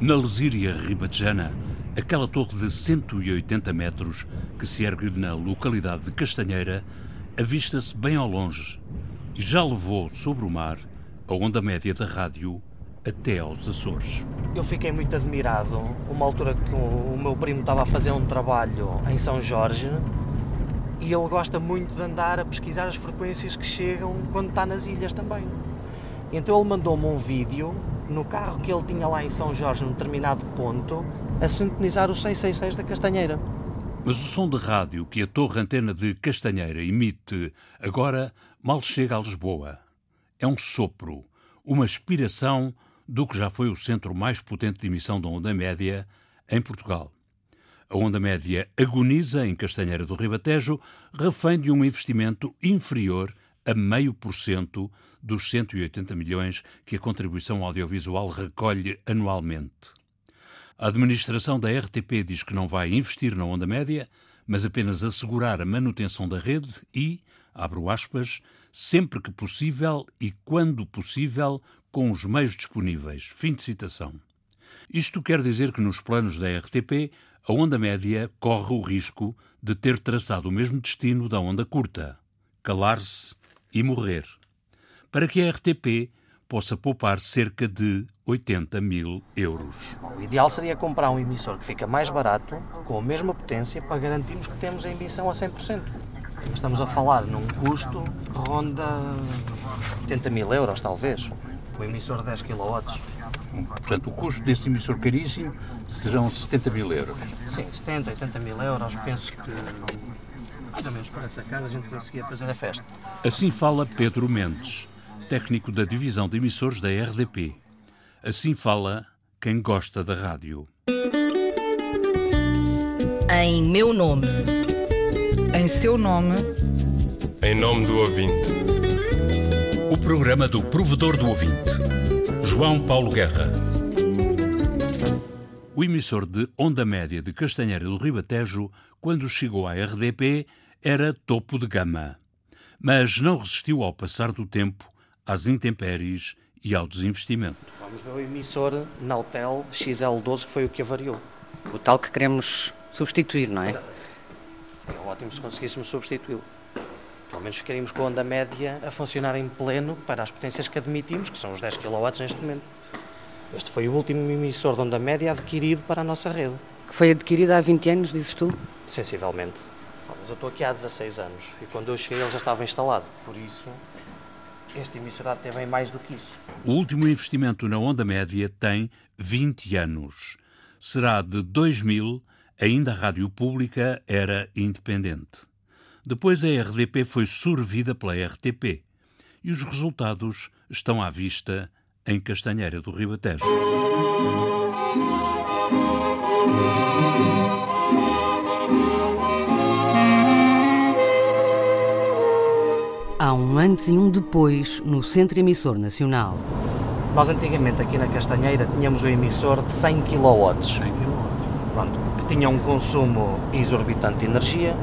Na Lesíria ribatejana, aquela torre de 180 metros que se ergue na localidade de Castanheira avista-se bem ao longe e já levou sobre o mar a onda média da rádio até aos Açores. Eu fiquei muito admirado, uma altura que o meu primo estava a fazer um trabalho em São Jorge e ele gosta muito de andar a pesquisar as frequências que chegam quando está nas ilhas também. Então ele mandou-me um vídeo no carro que ele tinha lá em São Jorge, num determinado ponto, a sintonizar o 666 da Castanheira. Mas o som de rádio que a torre antena de Castanheira emite agora mal chega a Lisboa. É um sopro, uma aspiração do que já foi o centro mais potente de emissão da onda média em Portugal. A onda média agoniza em Castanheira do Ribatejo, refém de um investimento inferior a meio por cento dos 180 milhões que a contribuição audiovisual recolhe anualmente. A administração da RTP diz que não vai investir na onda média, mas apenas assegurar a manutenção da rede e, abro aspas, sempre que possível e quando possível, com os meios disponíveis. Fim de citação. Isto quer dizer que nos planos da RTP, a onda média corre o risco de ter traçado o mesmo destino da onda curta: calar-se e morrer para que a RTP possa poupar cerca de 80 mil euros. O ideal seria comprar um emissor que fica mais barato, com a mesma potência, para garantirmos que temos a emissão a 100%. Estamos a falar num custo que ronda 80 mil euros, talvez. O emissor de 10 kW. Portanto, o custo desse emissor caríssimo serão 70 mil euros. Sim, 70, 80 mil euros. Penso que mais ou menos por essa casa a gente conseguia fazer a festa. Assim fala Pedro Mendes técnico da divisão de emissores da RDP. Assim fala quem gosta da rádio. Em meu nome. Em seu nome. Em nome do ouvinte. O programa do provedor do ouvinte. João Paulo Guerra. O emissor de onda média de Castanheira do Ribatejo, quando chegou à RDP, era topo de gama. Mas não resistiu ao passar do tempo às intempéries e ao desinvestimento. Vamos ver o emissor Nautel XL12, que foi o que avariou. O tal que queremos substituir, não é? Seria ótimo se conseguíssemos substituí-lo. Pelo menos ficaríamos com a onda média a funcionar em pleno para as potências que admitimos, que são os 10 kW neste momento. Este foi o último emissor de onda média adquirido para a nossa rede. Que foi adquirido há 20 anos, dizes tu? Sensivelmente. Mas eu estou aqui há 16 anos e quando eu cheguei ele já estava instalado. Por isso, este emissorado tem bem mais do que isso. O último investimento na onda média tem 20 anos. Será de 2000, ainda a rádio pública era independente. Depois a RDP foi sorvida pela RTP e os resultados estão à vista em Castanheira do Ribatejo. Há um antes e um depois no Centro Emissor Nacional. Nós antigamente aqui na Castanheira tínhamos um emissor de 100 kW. 100 kW. Pronto, que tinha um consumo exorbitante de energia,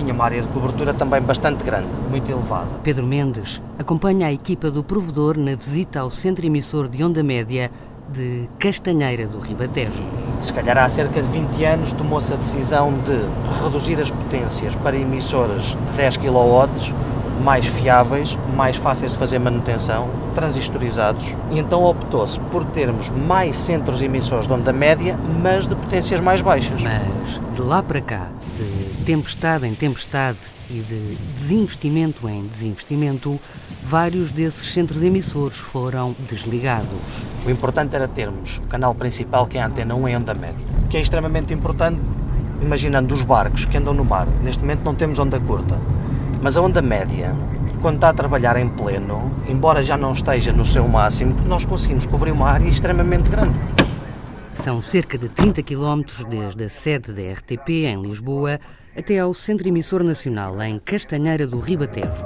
tinha uma área de cobertura também bastante grande, muito elevada. Pedro Mendes acompanha a equipa do provedor na visita ao Centro Emissor de Onda Média de Castanheira do Ribatejo. Se calhar há cerca de 20 anos tomou-se a decisão de reduzir as potências para emissoras de 10 kW mais fiáveis, mais fáceis de fazer manutenção, transistorizados, e então optou-se por termos mais centros emissores de onda média, mas de potências mais baixas. Mas de lá para cá, tempestade em tempestade e de desinvestimento em desinvestimento, vários desses centros emissores foram desligados. O importante era termos o canal principal, que é a antena 1 em média, que é extremamente importante, imaginando os barcos que andam no mar. Neste momento não temos onda curta mas a onda média, quando está a trabalhar em pleno, embora já não esteja no seu máximo, nós conseguimos cobrir uma área extremamente grande. São cerca de 30 km desde a sede da RTP, em Lisboa, até ao Centro Emissor Nacional, em Castanheira do Ribatejo.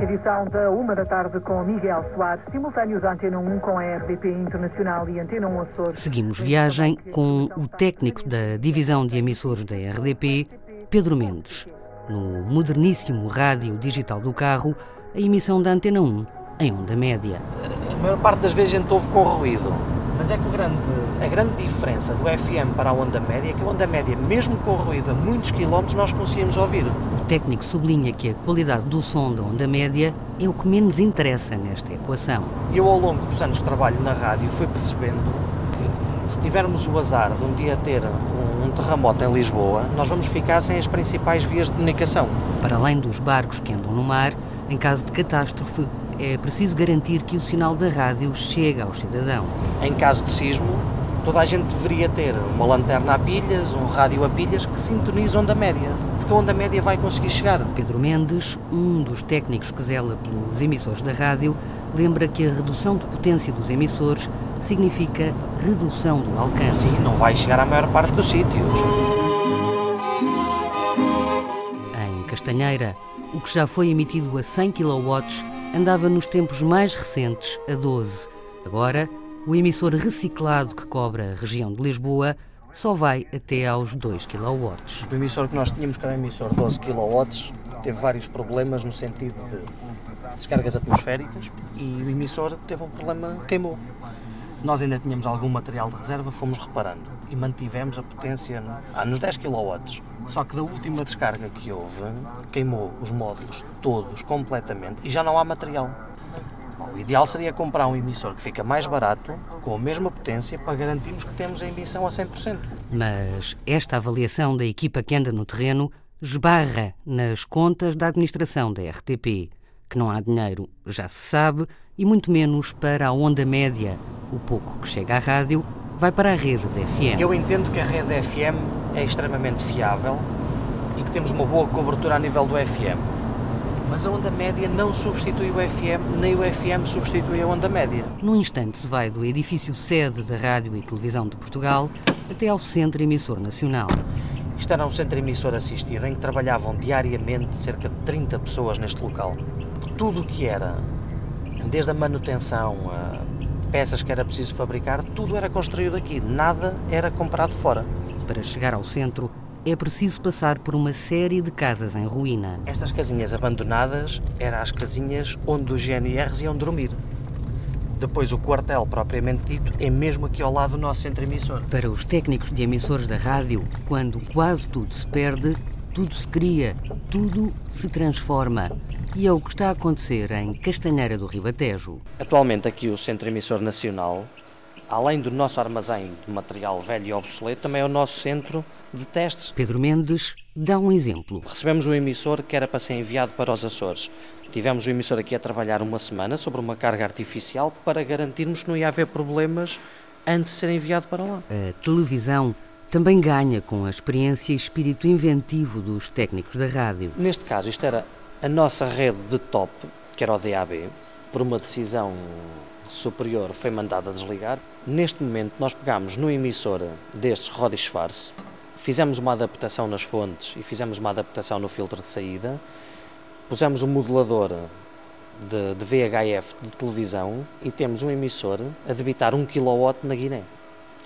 Edição da uma da tarde com Miguel Soares, simultâneos Antena 1 com a RDP Internacional e Antena 1 Açores. Seguimos viagem com o técnico da divisão de emissores da RDP, Pedro Mendes no moderníssimo rádio digital do carro, a emissão da Antena 1 em onda média. A maior parte das vezes a gente ouve com ruído. Mas é que grande, a grande diferença do FM para a onda média é que a onda média, mesmo com ruído a muitos quilómetros, nós conseguimos ouvir. O técnico sublinha que a qualidade do som da onda média é o que menos interessa nesta equação. Eu, ao longo dos anos que trabalho na rádio, fui percebendo que se tivermos o azar de um dia ter um, um terremoto em Lisboa, nós vamos ficar sem as principais vias de comunicação. Para além dos barcos que andam no mar, em caso de catástrofe, é preciso garantir que o sinal da rádio chegue aos cidadãos. Em caso de sismo, toda a gente deveria ter uma lanterna a pilhas, um rádio a pilhas que sintonize onda média, porque a onda média vai conseguir chegar. Pedro Mendes, um dos técnicos que zela pelos emissores da rádio, lembra que a redução de potência dos emissores significa redução do alcance. Sim, não vai chegar à maior parte dos sítios. Em Castanheira, o que já foi emitido a 100 kW andava nos tempos mais recentes a 12. Agora, o emissor reciclado que cobra a região de Lisboa só vai até aos 2 kW. O emissor que nós tínhamos, que era um emissor 12 kW, teve vários problemas no sentido de descargas atmosféricas e o emissor teve um problema, queimou. Nós ainda tínhamos algum material de reserva, fomos reparando e mantivemos a potência ah, nos 10 kW. Só que da última descarga que houve, queimou os módulos todos completamente e já não há material. O ideal seria comprar um emissor que fica mais barato, com a mesma potência, para garantirmos que temos a emissão a 100%. Mas esta avaliação da equipa que anda no terreno esbarra nas contas da administração da RTP. Que não há dinheiro, já se sabe, e muito menos para a onda média. O pouco que chega à rádio vai para a rede da FM. Eu entendo que a rede FM é extremamente fiável e que temos uma boa cobertura a nível do FM. Mas a onda média não substitui o FM, nem o FM substitui a onda média. Num instante se vai do edifício sede da Rádio e Televisão de Portugal até ao Centro Emissor Nacional. Isto era um centro emissor assistido em que trabalhavam diariamente cerca de 30 pessoas neste local. Tudo o que era, desde a manutenção, a peças que era preciso fabricar, tudo era construído aqui, nada era comprado fora. Para chegar ao centro, é preciso passar por uma série de casas em ruína. Estas casinhas abandonadas eram as casinhas onde os GNRs iam dormir. Depois, o quartel propriamente dito é mesmo aqui ao lado do nosso centro emissor. Para os técnicos de emissores da rádio, quando quase tudo se perde, tudo se cria, tudo se transforma. E é o que está a acontecer em Castanheira do Ribatejo. Atualmente, aqui o Centro Emissor Nacional, além do nosso armazém de material velho e obsoleto, também é o nosso centro de testes. Pedro Mendes dá um exemplo. Recebemos um emissor que era para ser enviado para os Açores. Tivemos o emissor aqui a trabalhar uma semana sobre uma carga artificial para garantirmos que não ia haver problemas antes de ser enviado para lá. A televisão também ganha com a experiência e espírito inventivo dos técnicos da rádio. Neste caso, isto era a nossa rede de top, que era o DAB, por uma decisão superior foi mandada desligar. Neste momento, nós pegamos no emissor destes Rodi Schwarz, fizemos uma adaptação nas fontes e fizemos uma adaptação no filtro de saída pusemos um modulador de, de, VHF de televisão e temos um emissor a debitar 1 kW na Guiné.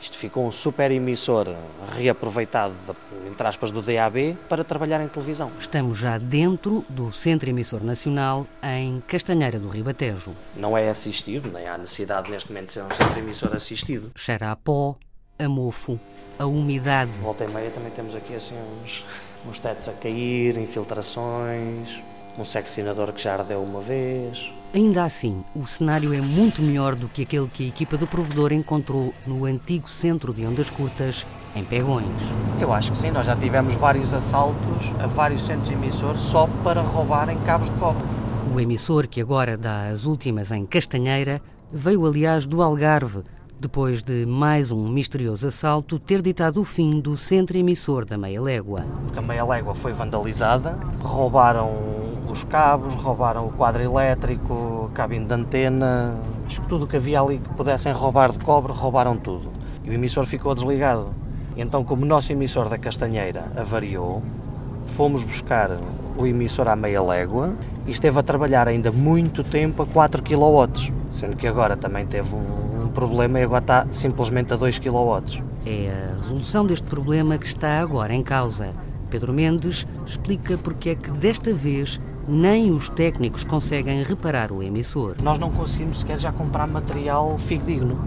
Isto ficou um super emissor reaproveitado, entre aspas, do DAB para trabalhar em televisão. Estamos já dentro do Centro Emissor Nacional em Castanheira do Ribatejo. Não é assistido, nem há necessidade neste momento de ser um centro emissor assistido. Cheira a pó, a mofo, a umidade. Volta e meia também temos aqui assim uns, uns tetos a cair, infiltrações, um seccionador que já ardeu uma vez. Ainda assim, o cenário é muito melhor do que aquele que a equipa do provedor encontrou no antigo centro de ondas curtas, em Pegões. Eu acho que sim, nós já tivemos vários assaltos a vários centros emissores só para roubarem cabos de cobre. O emissor que agora dá as últimas em Castanheira veio, aliás, do Algarve, depois de mais um misterioso assalto ter ditado o fim do centro emissor da Meia Légua. Porque a Meia Légua foi vandalizada, roubaram os cabos, roubaram o quadro elétrico, cabine de antena, tudo o que havia ali que pudessem roubar de cobre, roubaram tudo. E o emissor ficou desligado. Então, como o nosso emissor da Castanheira avariou, fomos buscar o emissor à meia légua e esteve a trabalhar ainda muito tempo a 4 kW, sendo que agora também teve um, um problema e agora está simplesmente a 2 kW. É a resolução deste problema que está agora em causa. Pedro Mendes explica porque é que desta vez nem os técnicos conseguem reparar o emissor. Nós não conseguimos sequer já comprar material fidedigno.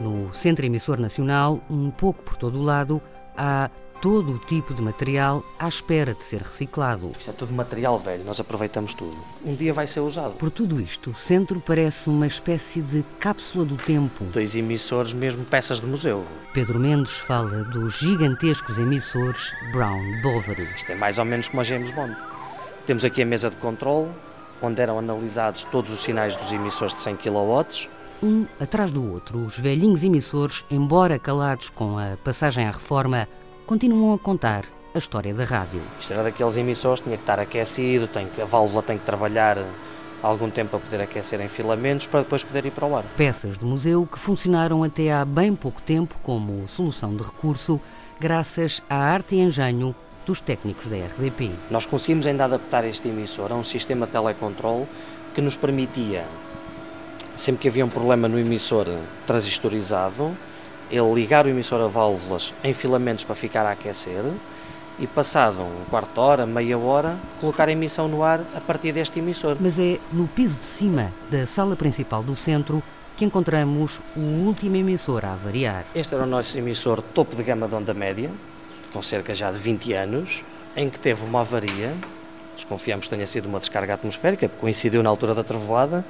No Centro Emissor Nacional, um pouco por todo o lado, há todo o tipo de material à espera de ser reciclado. Isto é tudo material velho, nós aproveitamos tudo. Um dia vai ser usado. Por tudo isto, o centro parece uma espécie de cápsula do tempo. Dois emissores, mesmo peças de museu. Pedro Mendes fala dos gigantescos emissores Brown Bovary. Isto é mais ou menos como a James Bond. Temos aqui a mesa de controle, onde eram analisados todos os sinais dos emissores de 100 kW. Um atrás do outro, os velhinhos emissores, embora calados com a passagem à reforma, continuam a contar a história da rádio. Isto era daqueles emissores, tinha que estar aquecido, tem que, a válvula tem que trabalhar algum tempo para poder aquecer em filamentos para depois poder ir para o ar. Peças de museu que funcionaram até há bem pouco tempo como solução de recurso, graças à arte e engenho dos técnicos da RDP. Nós conseguimos ainda adaptar este emissor a um sistema de telecontrole que nos permitia, sempre que havia um problema no emissor transistorizado, ele ligar o emissor a válvulas em filamentos para ficar a aquecer e passado um quarto de hora, meia hora, colocar a emissão no ar a partir deste emissor. Mas é no piso de cima da sala principal do centro que encontramos o último emissor a variar. Este era o nosso emissor topo de gama de onda média, com cerca já de 20 anos, em que teve uma avaria, desconfiamos que tenha sido uma descarga atmosférica, porque coincidiu na altura da trevoada,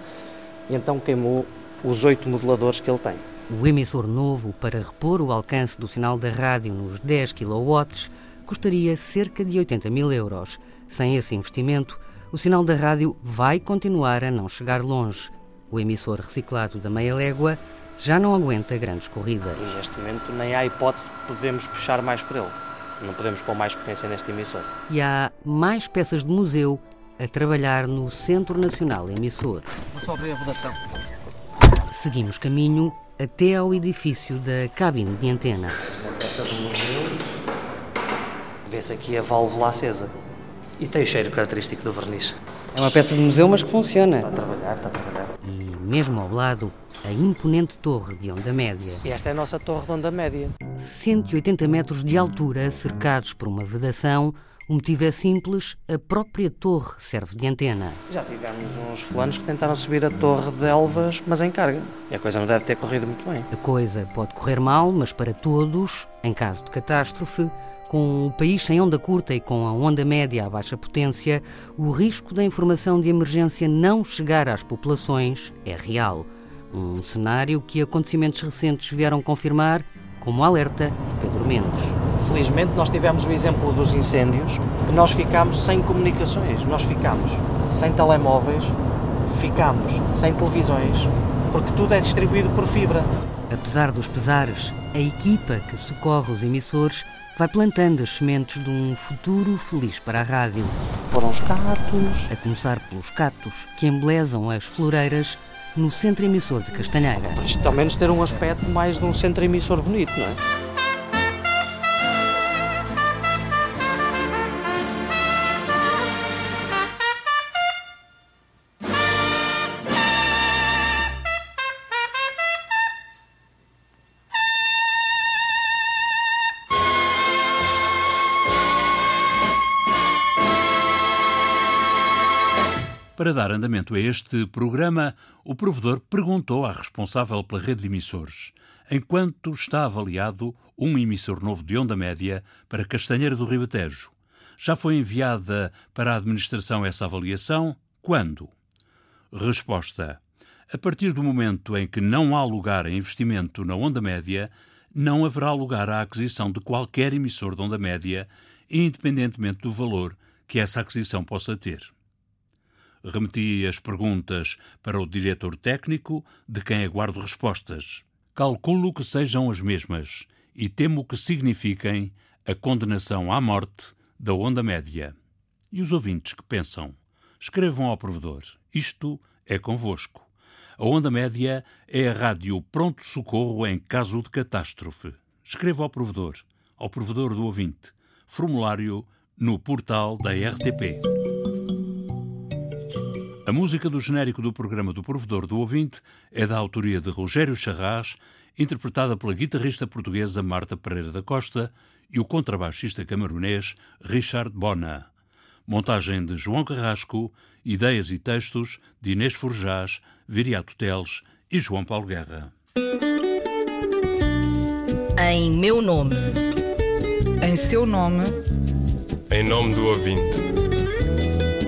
e então queimou os oito moduladores que ele tem. O emissor novo, para repor o alcance do sinal da rádio nos 10 kW, custaria cerca de 80 mil euros. Sem esse investimento, o sinal da rádio vai continuar a não chegar longe. O emissor reciclado da meia légua já não aguenta grandes corridas. E neste momento nem há hipótese de podermos puxar mais por ele. Não podemos pôr mais potência neste emissor. E há mais peças de museu a trabalhar no Centro Nacional Emissor. Vou só abrir a vedação. Seguimos caminho até ao edifício da cabine de antena. Uma peça do museu. Vê-se aqui a válvula acesa. E tem o cheiro característico do verniz. É uma peça de museu, mas que funciona. Está a trabalhar, está a trabalhar. E mesmo ao lado, a imponente torre de onda média. E esta é a nossa torre de onda média. 180 metros de altura, cercados por uma vedação. O motivo é simples, a própria torre serve de antena. Já tivemos uns fulanos que tentaram subir a torre de Elvas, mas em carga. E a coisa não deve ter corrido muito bem. A coisa pode correr mal, mas para todos, em caso de catástrofe, com o país sem onda curta e com a onda média a baixa potência, o risco da informação de emergência não chegar às populações é real. Um cenário que acontecimentos recentes vieram confirmar, como alerta de Pedro Mendes. Felizmente nós tivemos o exemplo dos incêndios, nós ficámos sem comunicações, nós ficámos sem telemóveis, ficámos sem televisões, porque tudo é distribuído por fibra. Apesar dos pesares, a equipa que socorre os emissores vai plantando as sementes de um futuro feliz para a rádio. Foram os catos. A começar pelos catos que embelezam as floreiras no centro emissor de Castanheira. Isto ao menos ter um aspecto mais de um centro emissor bonito, não é? Para dar andamento a este programa, o provedor perguntou à responsável pela rede de emissores enquanto está avaliado um emissor novo de onda média para Castanheira do Ribatejo. Já foi enviada para a administração essa avaliação? Quando? Resposta: A partir do momento em que não há lugar a investimento na onda média, não haverá lugar à aquisição de qualquer emissor de onda média, independentemente do valor que essa aquisição possa ter. Remeti as perguntas para o diretor técnico, de quem aguardo respostas. Calculo que sejam as mesmas e temo que signifiquem a condenação à morte da onda média. E os ouvintes que pensam? Escrevam ao provedor. Isto é convosco. A onda média é a rádio pronto-socorro em caso de catástrofe. Escreva ao provedor, ao provedor do ouvinte. Formulário no portal da RTP. A música do genérico do programa do Provedor do Ouvinte é da autoria de Rogério Charras, interpretada pela guitarrista portuguesa Marta Pereira da Costa e o contrabaixista camerunês Richard Bona. Montagem de João Carrasco, ideias e textos de Inês Forjás, Viriato Teles e João Paulo Guerra. Em meu nome. Em seu nome. Em nome do ouvinte.